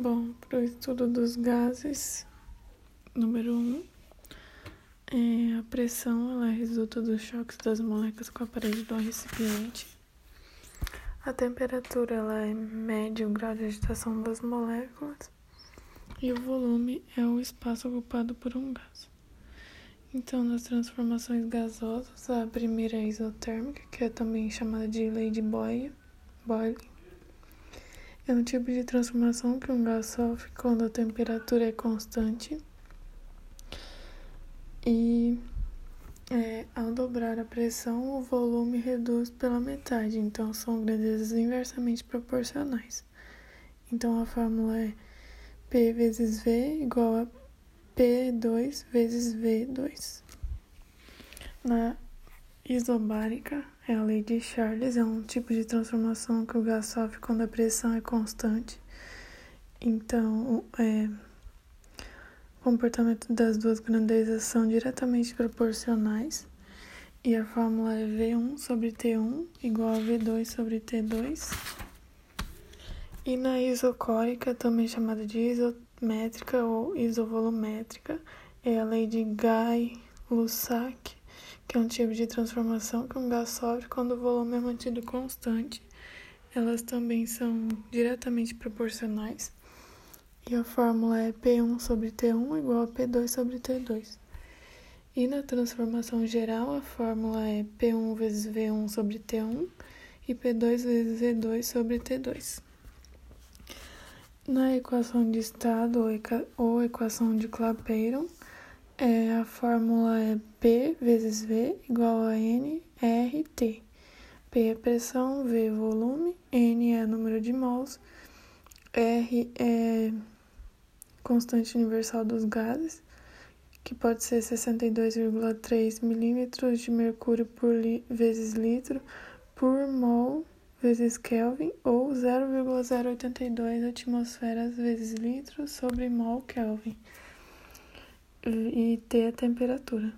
Bom, para o estudo dos gases, número 1, um, é, a pressão ela é resulta dos choques das moléculas com a parede do recipiente. A temperatura ela é mede o grau de agitação das moléculas. E o volume é o espaço ocupado por um gás. Então, nas transformações gasosas, a primeira é isotérmica, que é também chamada de lei de Boyle, Boyle é um tipo de transformação que um gás sofre quando a temperatura é constante e é, ao dobrar a pressão, o volume reduz pela metade, então são grandezas inversamente proporcionais. Então a fórmula é P vezes V igual a P2 vezes V2. Na isobárica, é a lei de Charles, é um tipo de transformação que o gás sofre quando a pressão é constante. Então, é, o comportamento das duas grandezas são diretamente proporcionais. E a fórmula é V1 sobre T1 igual a V2 sobre T2. E na isocórica, também chamada de isométrica ou isovolumétrica, é a lei de Guy-Lussac que é um tipo de transformação que um gás sofre quando o volume é mantido constante. Elas também são diretamente proporcionais. E a fórmula é P1 sobre T1 igual a P2 sobre T2. E na transformação geral, a fórmula é P1 vezes V1 sobre T1 e P2 vezes V2 sobre T2. Na equação de estado ou equação de Clapeyron, é, a fórmula é P vezes V igual a N R T. P é pressão, V é volume, N é número de mols, R é constante universal dos gases, que pode ser 62,3 milímetros de mercúrio por li vezes litro por mol vezes Kelvin ou 0,082 atmosferas vezes litro sobre mol Kelvin e ter a temperatura.